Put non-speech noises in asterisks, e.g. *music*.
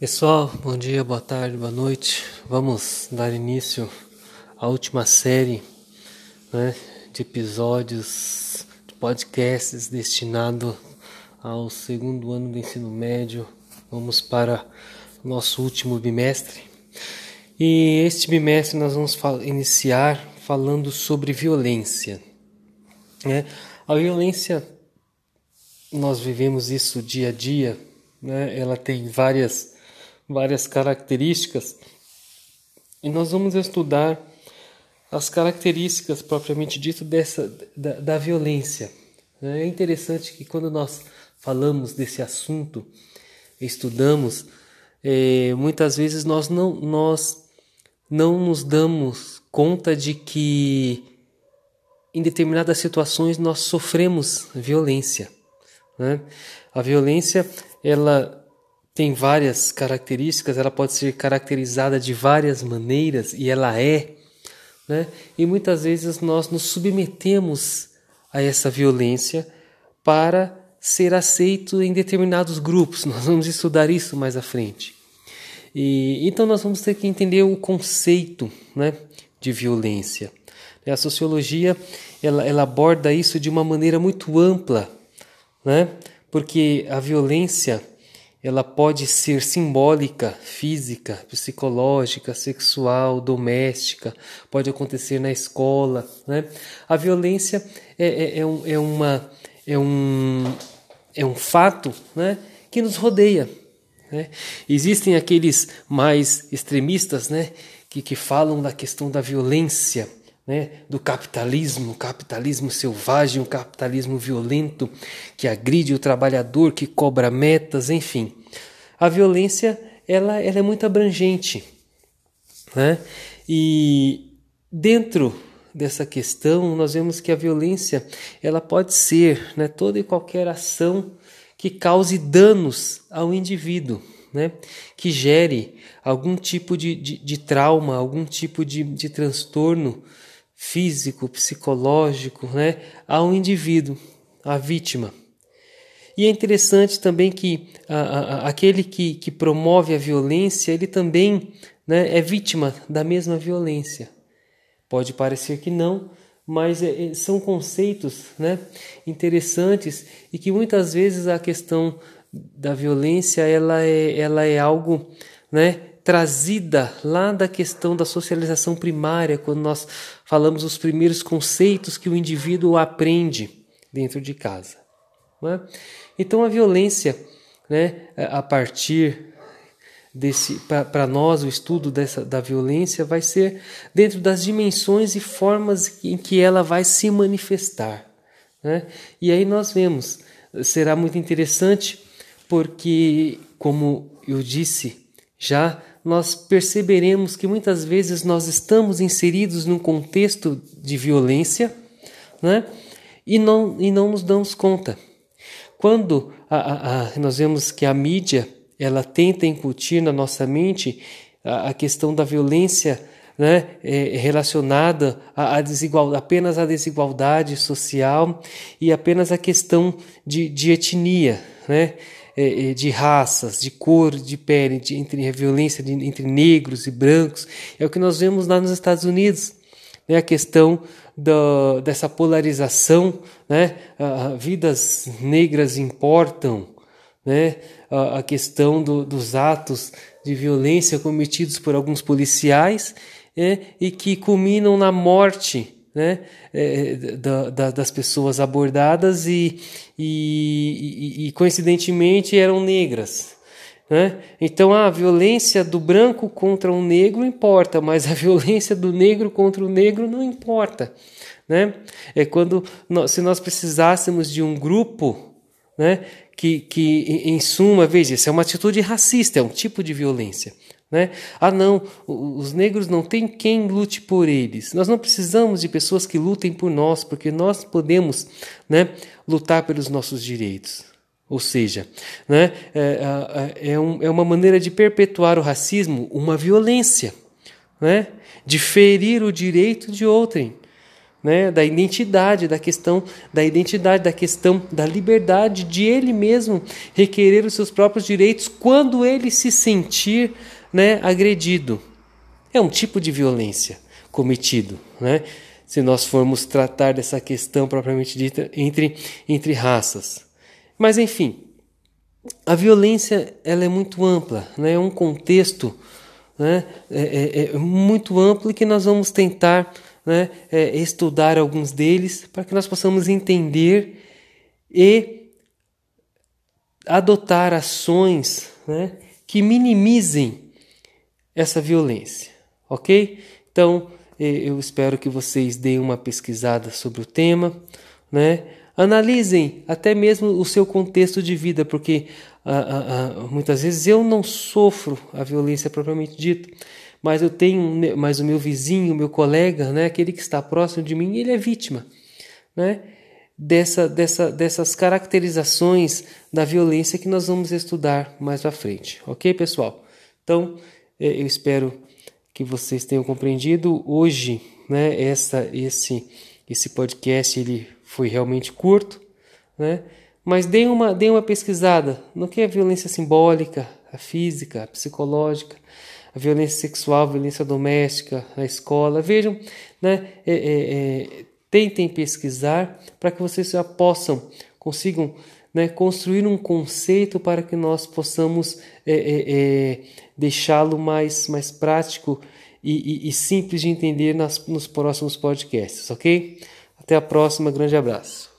Pessoal, bom dia, boa tarde, boa noite. Vamos dar início à última série né, de episódios de podcasts destinado ao segundo ano do ensino médio. Vamos para o nosso último bimestre. E este bimestre nós vamos iniciar falando sobre violência. Né? A violência, nós vivemos isso dia a dia, né? ela tem várias várias características e nós vamos estudar as características propriamente dito dessa da, da violência. É interessante que quando nós falamos desse assunto, estudamos, é, muitas vezes nós não nós não nos damos conta de que em determinadas situações nós sofremos violência. Né? A violência ela tem várias características, ela pode ser caracterizada de várias maneiras e ela é, né? E muitas vezes nós nos submetemos a essa violência para ser aceito em determinados grupos. *laughs* Nós vamos estudar isso mais à frente. E então nós vamos ter que entender o conceito, né, de violência. A sociologia ela, ela aborda isso de uma maneira muito ampla, né? Porque a violência ela pode ser simbólica, física, psicológica, sexual, doméstica, pode acontecer na escola. Né? A violência é, é, é, um, é, uma, é, um, é um fato né, que nos rodeia. Né? Existem aqueles mais extremistas né, que, que falam da questão da violência né, do capitalismo, capitalismo selvagem, um capitalismo violento que agride o trabalhador, que cobra metas, enfim. A violência ela, ela é muito abrangente. Né? E dentro dessa questão, nós vemos que a violência ela pode ser né, toda e qualquer ação que cause danos ao indivíduo. Né, que gere algum tipo de, de, de trauma, algum tipo de, de transtorno físico, psicológico, né, ao indivíduo, à vítima. E é interessante também que a, a, aquele que, que promove a violência, ele também né, é vítima da mesma violência. Pode parecer que não, mas é, é são conceitos né, interessantes e que muitas vezes a questão da violência ela é, ela é algo né, trazida lá da questão da socialização primária, quando nós falamos os primeiros conceitos que o indivíduo aprende dentro de casa. Né? Então a violência, né, a partir desse para nós o estudo dessa da violência vai ser dentro das dimensões e formas em que ela vai se manifestar, né? E aí nós vemos será muito interessante porque como eu disse já nós perceberemos que muitas vezes nós estamos inseridos num contexto de violência né? e, não, e não nos damos conta. Quando a, a, a, nós vemos que a mídia ela tenta incutir na nossa mente a, questão da violência né, é, relacionada a, desigualdade, apenas à desigualdade social e apenas a questão de, de etnia, né? É, é, de raças, de cor, de pele, de, entre a violência de, entre negros e brancos. É o que nós vemos lá nos Estados Unidos. Né? A questão dessa polarização, né? A, vidas negras importam, né? a, a questão do, dos atos de violência cometidos por alguns policiais é, e que culminam na morte né, é, da, da, das pessoas abordadas e, e, e, coincidentemente eram negras. Né? Então a violência do branco contra o negro importa, mas a *laughs* violência do negro contra o negro não importa. Né? É quando nós, se nós precisássemos de um grupo né, que, que, em suma, veja, isso é uma atitude racista, é um tipo de violência. Né? Ah, não, os negros não têm quem lute por eles. Nós não precisamos de pessoas que lutem por nós, porque nós podemos né, lutar pelos nossos direitos. Ou seja, né, é, é, um, é uma maneira de perpetuar o racismo, uma violência, né, de ferir o direito de outrem. né, da identidade, da questão da identidade, da questão da liberdade de ele mesmo requerer os seus próprios direitos quando ele se sentir né, agredido. É um tipo de violência cometido, né? Se nós formos tratar dessa questão propriamente dita entre, entre raças. Mas enfim, a violência ela é muito ampla, né? é um contexto né? é, é, é muito amplo e que nós vamos tentar né, é, estudar alguns deles para que nós possamos entender e adotar ações né, que minimizem essa violência, ok? Então eu espero que vocês deem uma pesquisada sobre o tema, né? Analisem até mesmo o seu contexto de vida, porque ah, ah, ah, muitas vezes eu não sofro a violência propriamente dita, mas eu tenho, mas o meu vizinho, o meu colega, né, aquele que está próximo de mim, ele é vítima, né, dessa, dessa, dessas caracterizações da violência que nós vamos estudar mais à frente, ok, pessoal? Então, eh, eu espero que vocês tenham compreendido hoje, né, essa, esse, esse podcast ele foi realmente curto, né? Mas dê uma, dê uma pesquisada no que é violência simbólica, a física, a psicológica, a violência sexual, a violência doméstica, a escola. Vejam, né, é, é, é, tentem pesquisar para que vocês já possam, consigam né, construir um conceito para que nós possamos é, é, é, deixá-lo mais, mais prático e, e, e, simples de entender nas, nos próximos podcasts, ok? Até a próxima, grande abraço.